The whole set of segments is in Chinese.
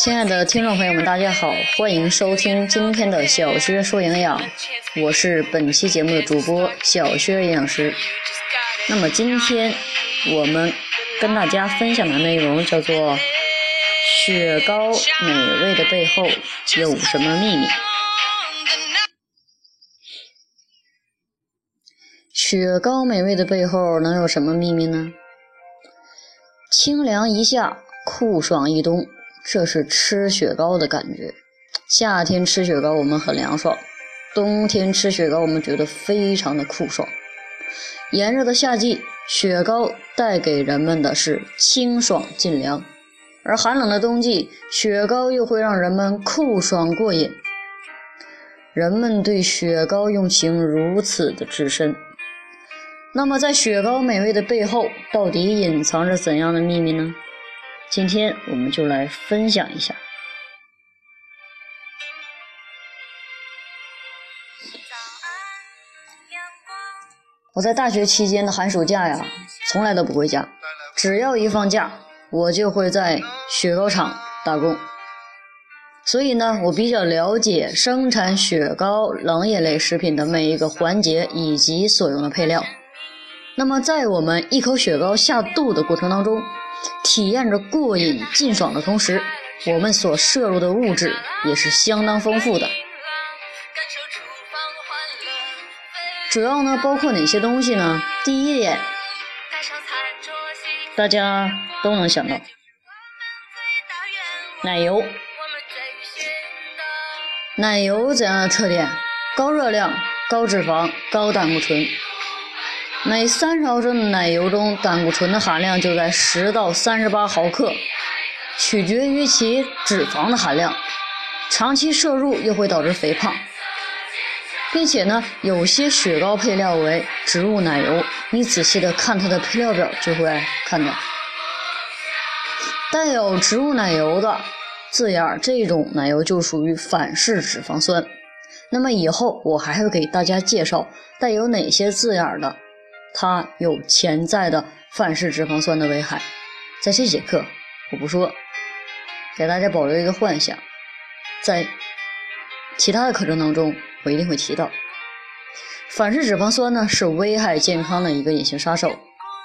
亲爱的听众朋友们，大家好，欢迎收听今天的小薛说营养，我是本期节目的主播小薛营养师。那么今天我们跟大家分享的内容叫做雪糕美味的背后有什么秘密？雪糕美味的背后能有什么秘密呢？清凉一夏，酷爽一冬。这是吃雪糕的感觉。夏天吃雪糕我们很凉爽，冬天吃雪糕我们觉得非常的酷爽。炎热的夏季，雪糕带给人们的是清爽劲凉；而寒冷的冬季，雪糕又会让人们酷爽过瘾。人们对雪糕用情如此的之深，那么在雪糕美味的背后，到底隐藏着怎样的秘密呢？今天我们就来分享一下。我在大学期间的寒暑假呀，从来都不回家，只要一放假，我就会在雪糕厂打工。所以呢，我比较了解生产雪糕冷饮类食品的每一个环节以及所用的配料。那么，在我们一口雪糕下肚的过程当中，体验着过瘾劲爽的同时，我们所摄入的物质也是相当丰富的。主要呢包括哪些东西呢？第一点，大家都能想到，奶油。奶油怎样的特点？高热量、高脂肪、高胆固醇。每三十毫升的奶油中，胆固醇的含量就在十到三十八毫克，取决于其脂肪的含量。长期摄入又会导致肥胖，并且呢，有些雪糕配料为植物奶油，你仔细的看它的配料表就会看到，带有植物奶油的字眼，这种奶油就属于反式脂肪酸。那么以后我还会给大家介绍带有哪些字眼的。它有潜在的反式脂肪酸的危害，在这节课我不说，给大家保留一个幻想，在其他的课程当中我一定会提到。反式脂肪酸呢是危害健康的一个隐形杀手，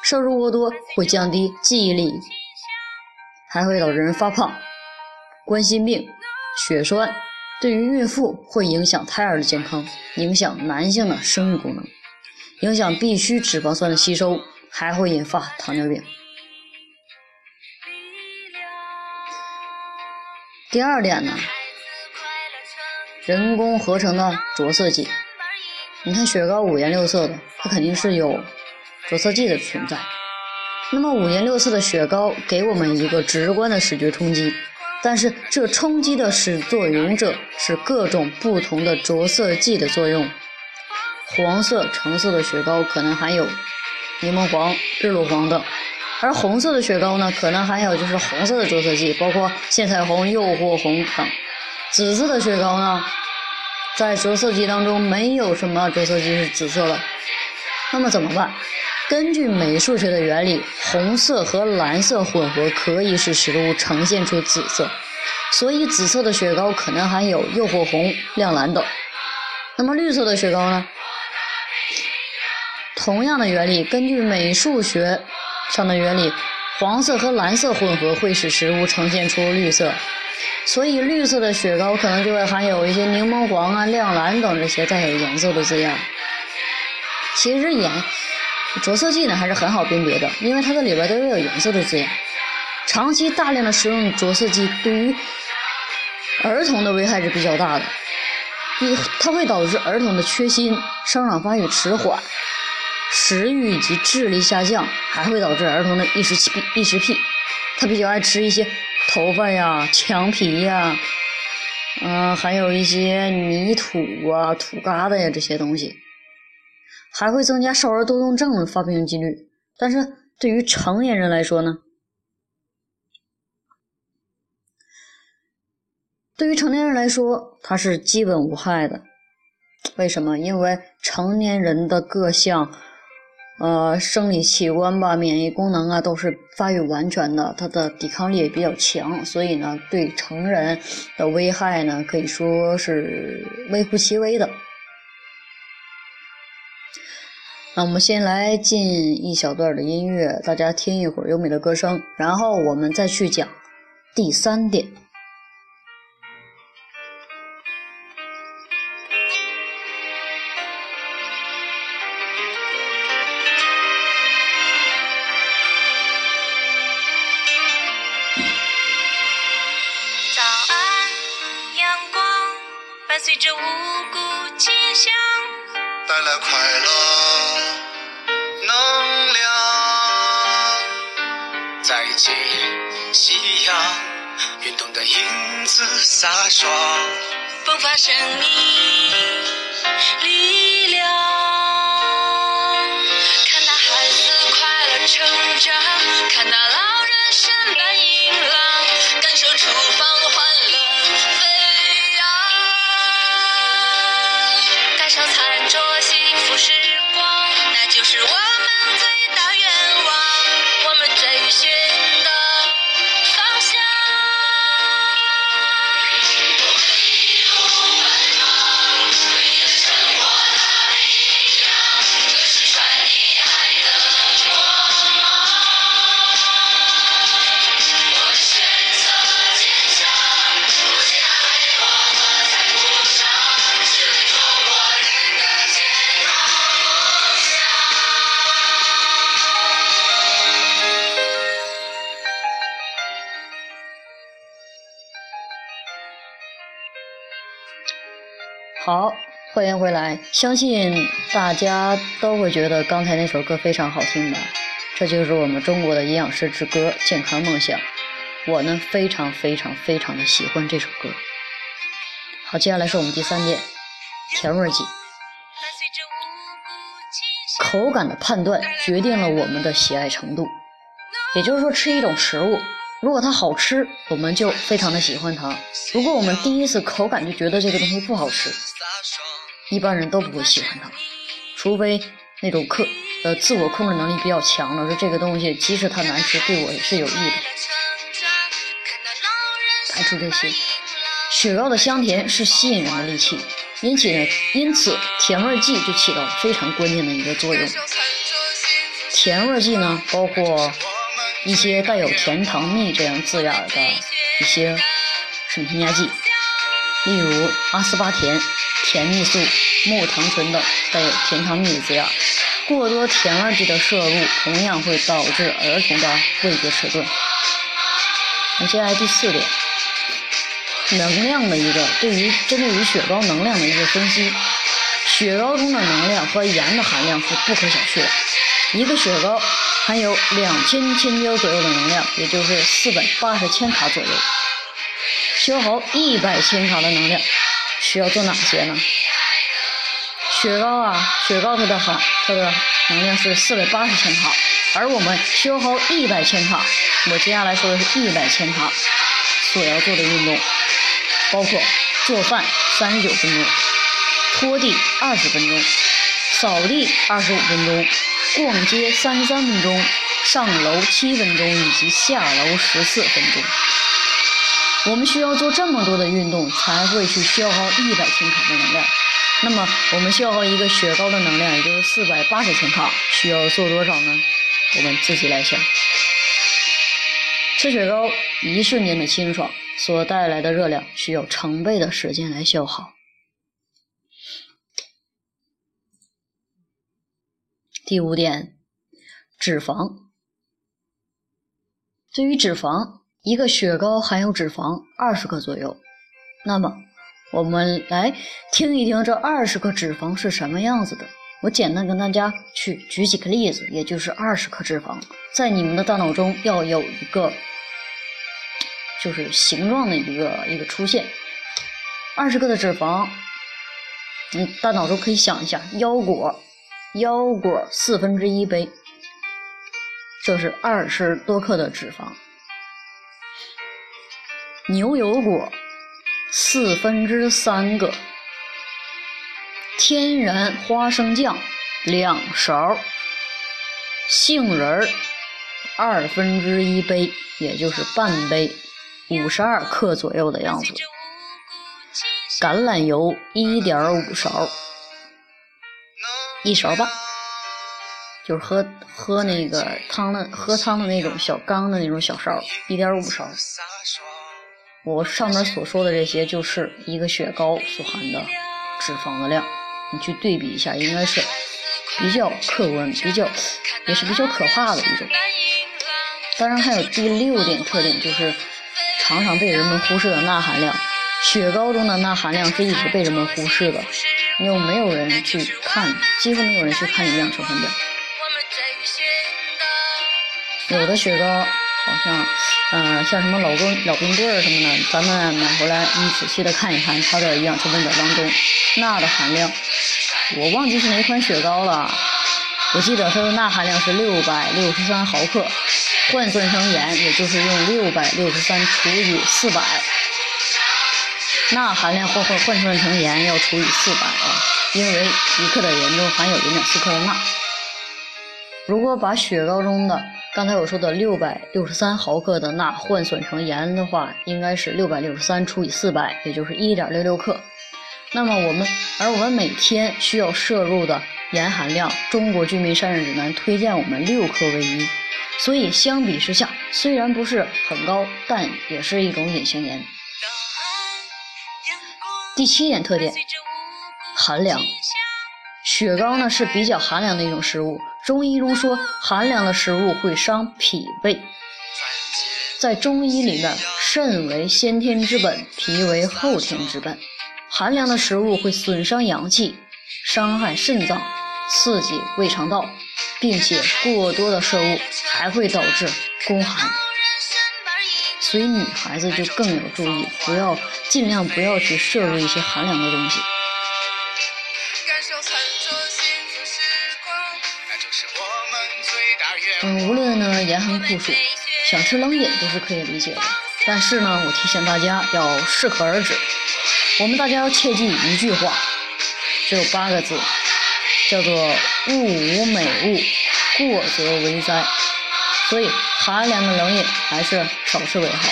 摄入过多会降低记忆力，还会导致人发胖、冠心病、血栓，对于孕妇会影响胎儿的健康，影响男性的生育功能。影响必需脂肪酸的吸收，还会引发糖尿病。第二点呢，人工合成的着色剂。你看雪糕五颜六色的，它肯定是有着色剂的存在。那么五颜六色的雪糕给我们一个直观的视觉冲击，但是这冲击的始作俑者是各种不同的着色剂的作用。黄色、橙色的雪糕可能含有柠檬黄、日落黄等，而红色的雪糕呢，可能含有就是红色的着色剂，包括线彩虹、诱惑红等。紫色的雪糕呢，在着色剂当中没有什么着色剂是紫色的。那么怎么办？根据美术学的原理，红色和蓝色混合可以使食物呈现出紫色，所以紫色的雪糕可能含有诱惑红、亮蓝等。那么绿色的雪糕呢？同样的原理，根据美术学上的原理，黄色和蓝色混合会使食物呈现出绿色，所以绿色的雪糕可能就会含有一些柠檬黄啊、亮蓝等这些带有颜色的字样。其实颜着色剂呢还是很好辨别的，因为它的里边都有颜色的字样。长期大量的食用着色剂对于儿童的危害是比较大的，一它会导致儿童的缺锌、生长发育迟缓。食欲以及智力下降，还会导致儿童的异食癖。异食癖，他比较爱吃一些头发呀、墙皮呀，嗯，还有一些泥土啊、土疙瘩呀这些东西，还会增加少儿多动症的发病几率。但是对于成年人来说呢？对于成年人来说，它是基本无害的。为什么？因为成年人的各项呃，生理器官吧，免疫功能啊，都是发育完全的，它的抵抗力也比较强，所以呢，对成人的危害呢，可以说是微乎其微的。那我们先来进一小段的音乐，大家听一会儿优美的歌声，然后我们再去讲第三点。再见夕阳，运动的影子洒爽，迸发生命力量。看那孩子快乐成长，看那老人身板硬朗，感受厨房好，欢迎回来。相信大家都会觉得刚才那首歌非常好听吧？这就是我们中国的营养师之歌《健康梦想》。我呢，非常非常非常的喜欢这首歌。好，接下来是我们第三点，甜味剂。口感的判断决定了我们的喜爱程度。也就是说，吃一种食物，如果它好吃，我们就非常的喜欢它；如果我们第一次口感就觉得这个东西不好吃，一般人都不会喜欢它，除非那种克呃自我控制能力比较强的，说这个东西即使它难吃，对我也是有益的。排除这些，雪糕的香甜是吸引人的利器，因此呢，因此甜味剂就起到非常关键的一个作用。甜味剂呢，包括一些带有甜糖蜜这样字眼的一些食品添加剂，例如阿斯巴甜、甜蜜素、木糖醇等带有甜糖蜜的字眼。过多甜味剂的摄入，同样会导致儿童的味觉迟钝。那接下来第四点，能量的一个对于针对于雪糕能量的一个分析。雪糕中的能量和盐的含量是不可小觑的。一个雪糕含有两千千焦左右的能量，也就是四百八十千卡左右。消耗一百千卡的能量，需要做哪些呢？雪糕啊，雪糕它的含它的能量是四百八十千卡，而我们消耗一百千卡。我接下来说的是一百千卡所要做的运动，包括做饭三十九分钟，拖地二十分钟，扫地二十五分钟，逛街三十三分钟，上楼七分钟以及下楼十四分钟。我们需要做这么多的运动，才会去消耗一百千卡的能量。那么，我们消耗一个雪糕的能量，也就是四百八十千卡，需要做多少呢？我们自己来想。吃雪糕一瞬间的清爽所带来的热量，需要成倍的时间来消耗。第五点，脂肪。对于脂肪，一个雪糕含有脂肪二十克左右。那么，我们来听一听这二十克脂肪是什么样子的。我简单跟大家去举几个例子，也就是二十克脂肪，在你们的大脑中要有一个就是形状的一个一个出现。二十克的脂肪，嗯，大脑中可以想一下，腰果，腰果四分之一杯，这是二十多克的脂肪。牛油果四分之三个，天然花生酱两勺，杏仁儿二分之一杯，也就是半杯，五十二克左右的样子。橄榄油一点五勺，一勺半，就是喝喝那个汤的喝汤的那种小缸的那种小勺，一点五勺。我上面所说的这些，就是一个雪糕所含的脂肪的量，你去对比一下，应该是比较客观、比较也是比较可怕的一种。当然，还有第六点特点，就是常常被人们忽视的钠含量。雪糕中的钠含量是一直被人们忽视的，因为没有人去看，几乎没有人去看营养成分表。有的雪糕好像，嗯，像什么老冰老冰棍儿什么的，咱们买回来，你仔细的看一看它的营养成分表当中，钠的含量，我忘记是哪款雪糕了，我记得它的钠含量是六百六十三毫克，换算成盐，也就是用六百六十三除以四百。钠含量换换换算成盐要除以四百啊，因为一克的盐中含有零点四克的钠。如果把雪糕中的刚才我说的六百六十三毫克的钠换算成盐的话，应该是六百六十三除以四百，也就是一点六六克。那么我们而我们每天需要摄入的盐含量，《中国居民膳食指南》推荐我们六克为宜。所以相比之下，虽然不是很高，但也是一种隐形盐。第七点特点，寒凉。雪糕呢是比较寒凉的一种食物。中医中说，寒凉的食物会伤脾胃。在中医里面，肾为先天之本，脾为后天之本。寒凉的食物会损伤阳气，伤害肾脏，刺激胃肠道，并且过多的摄入还会导致宫寒。所以女孩子就更要注意，不要尽量不要去摄入一些寒凉的东西。嗯，无论呢严寒酷暑，想吃冷饮都是可以理解的。但是呢，我提醒大家要适可而止。我们大家要切记一句话，只有八个字，叫做“物无美物，过则为灾”。所以寒凉的冷饮还是少吃为好。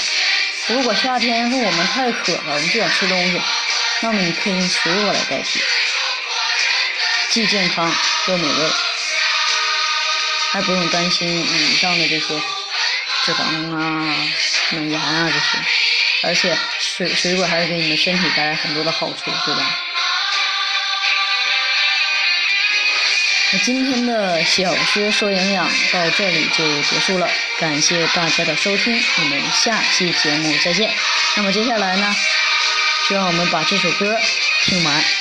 如果夏天是我们太渴了，我们不想吃东西，那么你可以用水果来代替，既健康又美味，还不用担心以上的这些脂肪啊、什么盐啊这些，而且水水果还是给你们身体带来很多的好处，对吧？那今天的小说说营养到这里就结束了，感谢大家的收听，我们下期节目再见。那么接下来呢，就让我们把这首歌听完。